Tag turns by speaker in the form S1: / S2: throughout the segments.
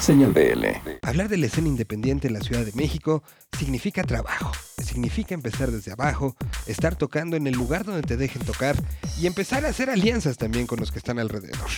S1: Señal BL.
S2: Hablar de la escena independiente en la Ciudad de México significa trabajo, significa empezar desde abajo, estar tocando en el lugar donde te dejen tocar y empezar a hacer alianzas también con los que están alrededor.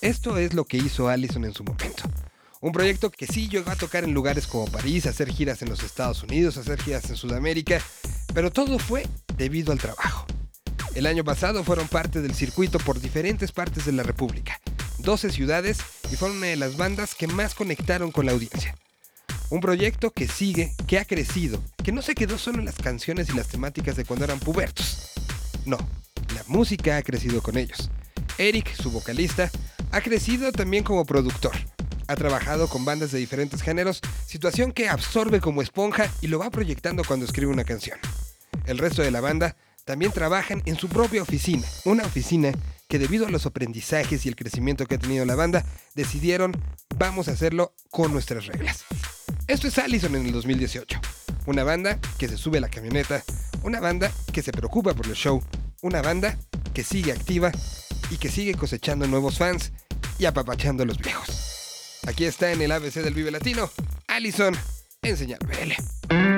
S2: Esto es lo que hizo Allison en su momento. Un proyecto que sí llegó a tocar en lugares como París, hacer giras en los Estados Unidos, hacer giras en Sudamérica, pero todo fue debido al trabajo. El año pasado fueron parte del circuito por diferentes partes de la República, 12 ciudades y fueron una de las bandas que más conectaron con la audiencia. Un proyecto que sigue, que ha crecido, que no se quedó solo en las canciones y las temáticas de cuando eran pubertos. No, la música ha crecido con ellos. Eric, su vocalista, ha crecido también como productor. Ha trabajado con bandas de diferentes géneros, situación que absorbe como esponja y lo va proyectando cuando escribe una canción. El resto de la banda también trabajan en su propia oficina, una oficina que debido a los aprendizajes y el crecimiento que ha tenido la banda, decidieron vamos a hacerlo con nuestras reglas. Esto es Allison en el 2018, una banda que se sube a la camioneta, una banda que se preocupa por el show, una banda que sigue activa y que sigue cosechando nuevos fans y apapachando a los viejos. Aquí está en el ABC del Vive Latino, Allison en Señal BL.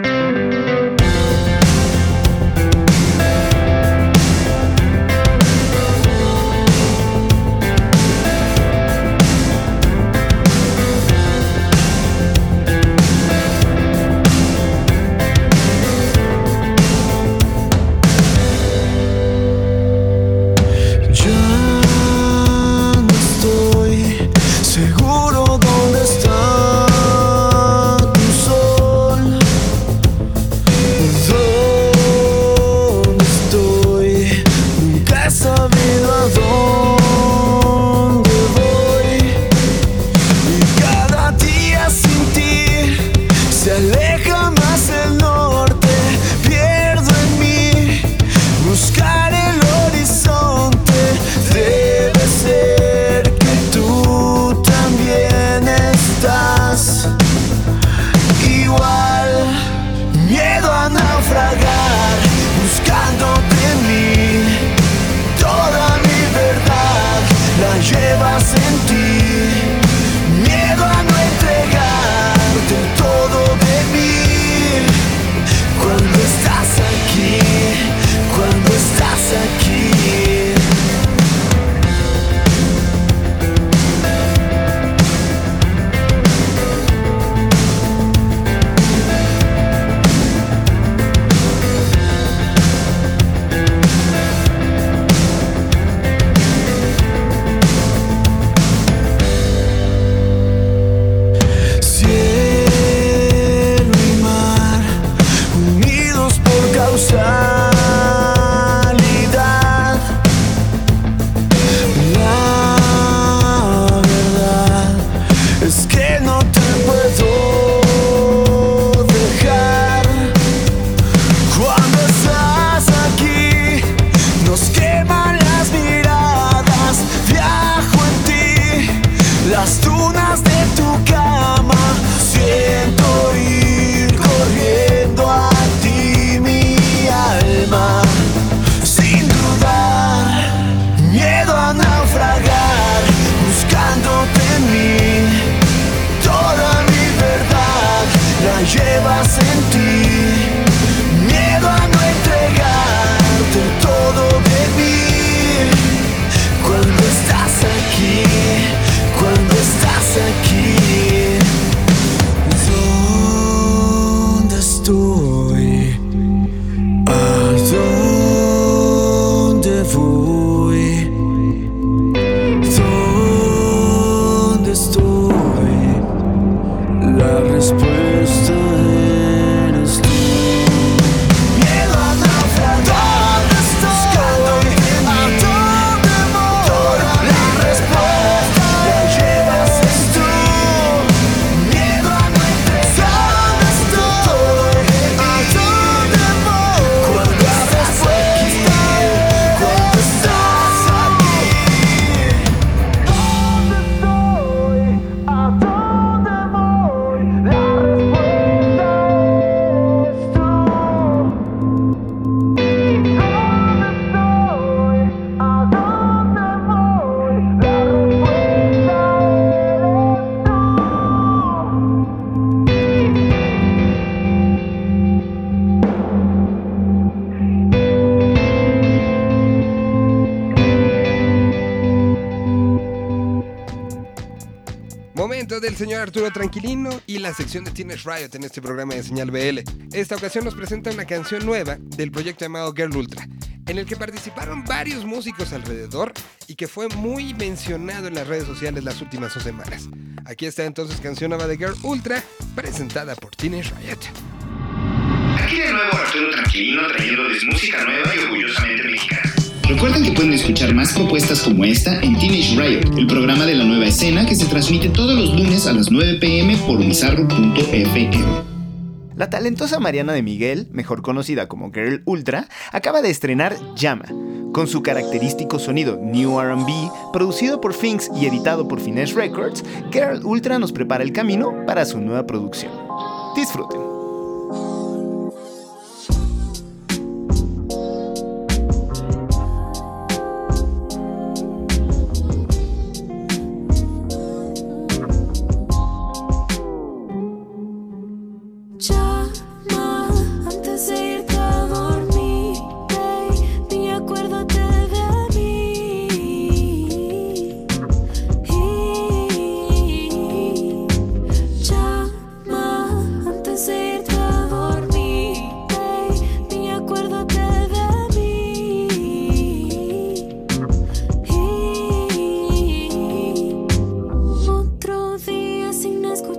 S3: Señor Arturo Tranquilino y la sección de Teenage Riot en este programa de Señal BL. Esta ocasión nos presenta una canción nueva del proyecto llamado Girl Ultra, en el que participaron varios músicos alrededor y que fue muy mencionado en las redes sociales las últimas dos semanas. Aquí está entonces canción nueva de Girl Ultra, presentada por Teenage Riot.
S4: Aquí de nuevo Arturo Tranquilino trayéndoles música nueva y orgullosamente mexicana.
S5: Recuerden que pueden escuchar más propuestas como esta en Teenage Riot, el programa de la nueva escena que se transmite todos los lunes a las 9 pm por bizarro.fm.
S6: La talentosa Mariana de Miguel, mejor conocida como Girl Ultra, acaba de estrenar Llama. Con su característico sonido New RB, producido por Finks y editado por Finesse Records, Girl Ultra nos prepara el camino para su nueva producción. Disfruten.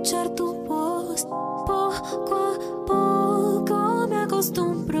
S6: escuchar tu voz, poco a poco me acostumbro.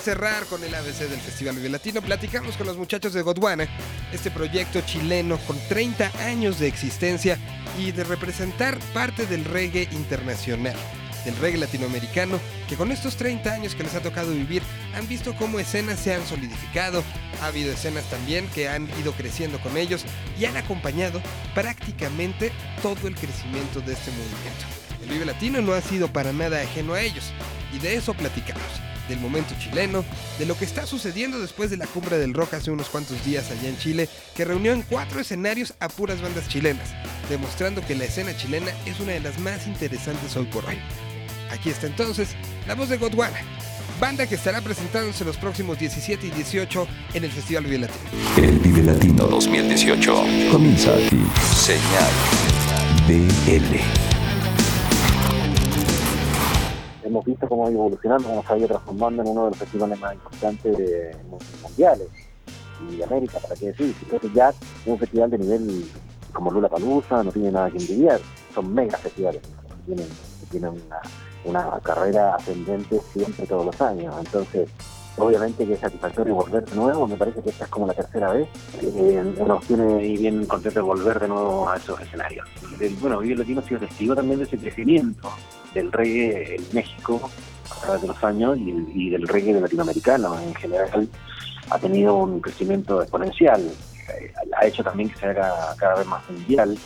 S3: Cerrar con el ABC del Festival Vive Latino, platicamos con los muchachos de Godwana, este proyecto chileno con 30 años de existencia y de representar parte del reggae internacional, del reggae latinoamericano, que con estos 30 años que les ha tocado vivir, han visto cómo escenas se han solidificado, ha habido escenas también que han ido creciendo con ellos y han acompañado prácticamente todo el crecimiento de este movimiento. El Vive Latino no ha sido para nada ajeno a ellos y de eso platicamos del momento chileno, de lo que está sucediendo después de la cumbre del rock hace unos cuantos días allá en Chile, que reunió en cuatro escenarios a puras bandas chilenas, demostrando que la escena chilena es una de las más interesantes hoy por hoy. Aquí está entonces la voz de Godwana, banda que estará presentándose los próximos 17 y 18 en el Festival Vive Latino.
S1: El Vive Latino 2018 comienza aquí. Señal BL.
S7: Hemos visto cómo ha evolucionando, cómo se ha ido transformando en uno de los festivales más importantes de, mundiales y de América, para qué decir. Entonces ya es un festival de nivel como Lula Palusa, no tiene nada que envidiar, son mega festivales, tienen, tienen una carrera ascendente siempre todos los años. Entonces, obviamente que es satisfactorio volver de nuevo, me parece que esta es como la tercera vez, eh, nos tiene bien contento de volver de nuevo a esos escenarios. Bueno, Vive Latino ha sido testigo también de ese crecimiento del reggae en México a través de los años y, del reggae latinoamericano en general. Ha tenido un crecimiento exponencial, Eh, ha hecho también que se haga cada vez más mundial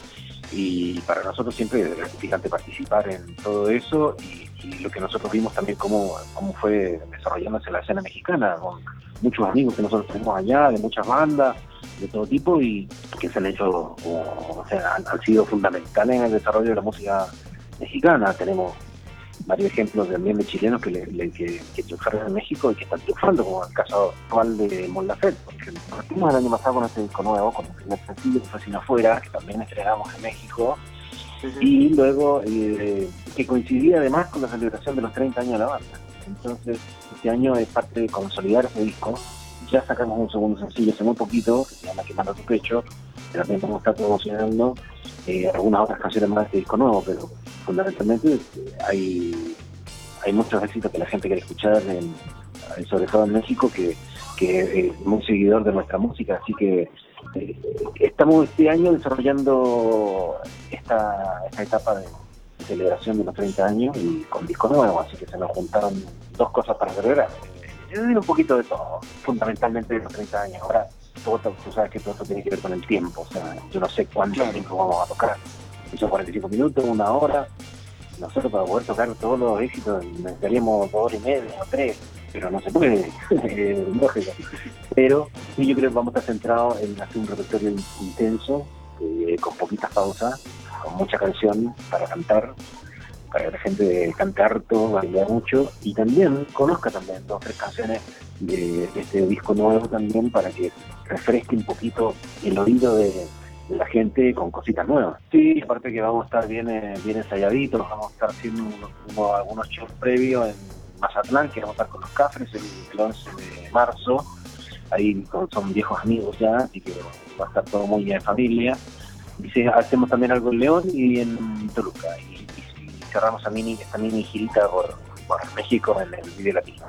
S7: y para nosotros siempre es gratificante participar en todo eso y, lo que nosotros vimos también cómo, cómo fue desarrollándose la escena mexicana con muchos amigos que nosotros tenemos allá, de muchas bandas, de todo tipo y que se han hecho, o, o sea, han, han sido fundamentales en el desarrollo de la música mexicana. Tenemos varios ejemplos también de chilenos que, le, le- que, que triunfaron en México y que están triunfando, como el caso actual de Mon Laferte, por ejemplo. Partimos el año pasado con este disco nuevo, con el primer sencillo que fue Sin Afuera, que también estrenamos en México, y luego eh, que coincidía además con la celebración de los 30 años de la banda. Entonces, este año es parte de consolidar ese disco. Ya sacamos un segundo sencillo hace muy poquito, que se llama Quemando tu pecho, también vamos a estar promocionando eh, algunas otras canciones más de este disco nuevo, pero fundamentalmente eh, hay, hay muchos éxitos que la gente quiere escuchar, en- eh, sobre todo en México, que, que es muy seguidor de nuestra música, así que eh, estamos este año desarrollando esta, esta etapa de celebración de los 30 años y con disco nuevo, así que se nos juntaron dos cosas para celebrar. Yo un poquito de todo, fundamentalmente de los 30 años. Ahora, todo, tú sabes que todo esto tiene que ver con el tiempo, o sea, yo no sé cuánto tiempo vamos a tocar, si son 45 minutos, una hora. Nosotros para poder tocar todos los éxitos necesitaríamos dos horas y media o tres, pero no se puede, lógico. Pero sí, yo creo que vamos a estar centrados en hacer un repertorio in- intenso, eh, con poquitas pausas, con mucha canción para cantar, para que la gente cante harto, baile mucho y también conozca también dos o tres canciones de, este disco nuevo también para que refresque un poquito el oído de, la gente con cositas nuevas. Sí, aparte que vamos a estar bien, eh, bien ensayaditos, vamos a estar haciendo unos- unos- algunos shows previos en Mazatlán, que vamos a estar con los Cafres el, el 11 de marzo, ahí son viejos amigos ya, así que va a estar todo muy en familia. Y hacemos también algo en León y en Toluca. Cerramos a mini, esta mini girita por, por México en el video latino.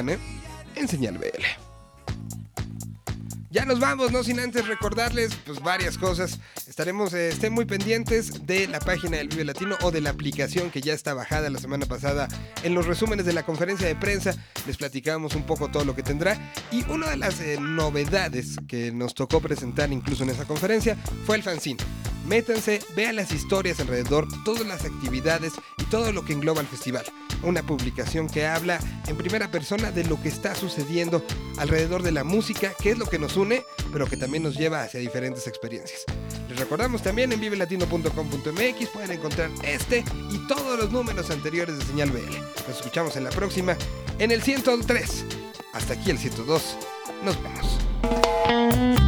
S3: Godwane en Señal BL. Ya nos vamos, no sin antes recordarles pues varias cosas. Estaremos, eh, estén muy pendientes de la página del Vive Latino o de la aplicación que ya está bajada la semana pasada. En los resúmenes de la conferencia de prensa les platicamos un poco todo lo que tendrá. Y una de las eh, novedades que nos tocó presentar incluso en esa conferencia fue el fanzine. Métanse, vean las historias alrededor, todas las actividades y todo lo que engloba el festival. Una publicación que habla en primera persona de lo que está sucediendo alrededor de la música, que es lo que nos une, pero que también nos lleva hacia diferentes experiencias. Les recordamos también en vivelatino.com.mx pueden encontrar este y todos los números anteriores de Señal BL. Nos escuchamos en la próxima, en el 103. Hasta aquí el 102. Nos vemos.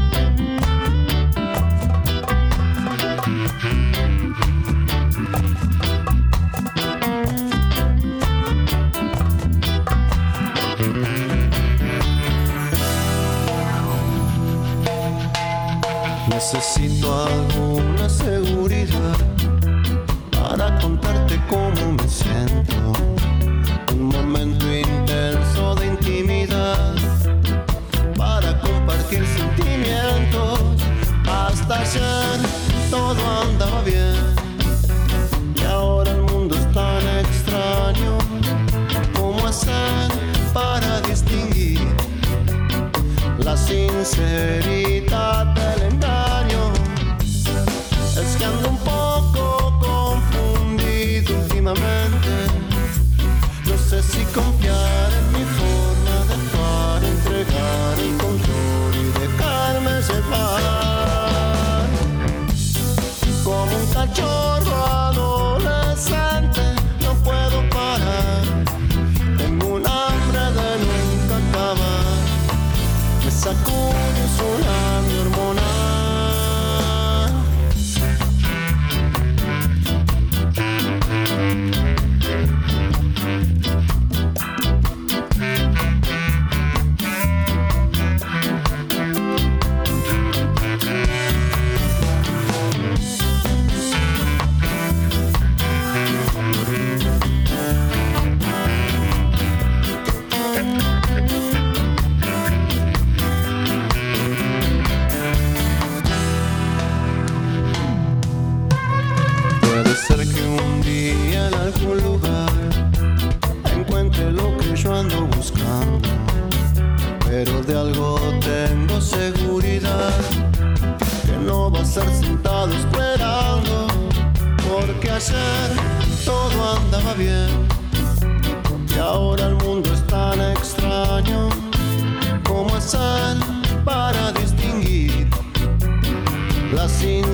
S8: Necesito alguna seguridad para contarte cómo me siento. Un momento intenso de intimidad para compartir sentimientos. Hasta ayer todo andaba bien y ahora el mundo es tan extraño. ¿Cómo hacer para distinguir? la sinceridad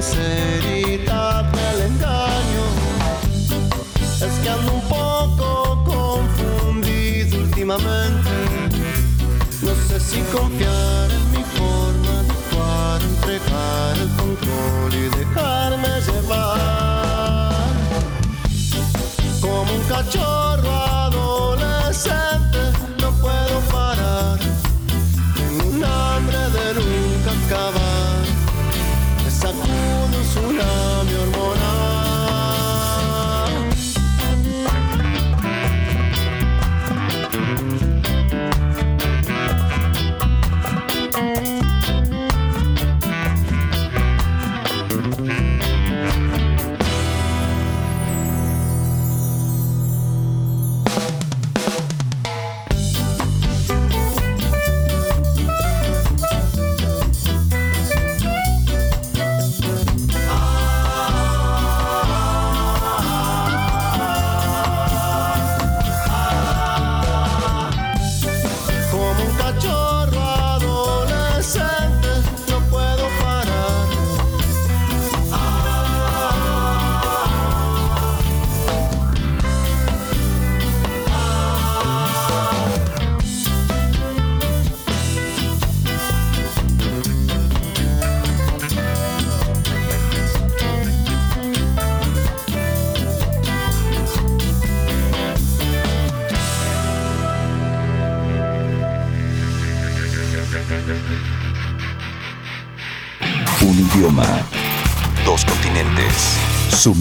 S8: sinceridad del engaño. Es que ando un poco confundido últimamente. No sé si confiar en mi forma de actuar, entregar el control y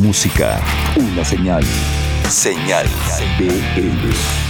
S1: música. Una señal. Señal BL.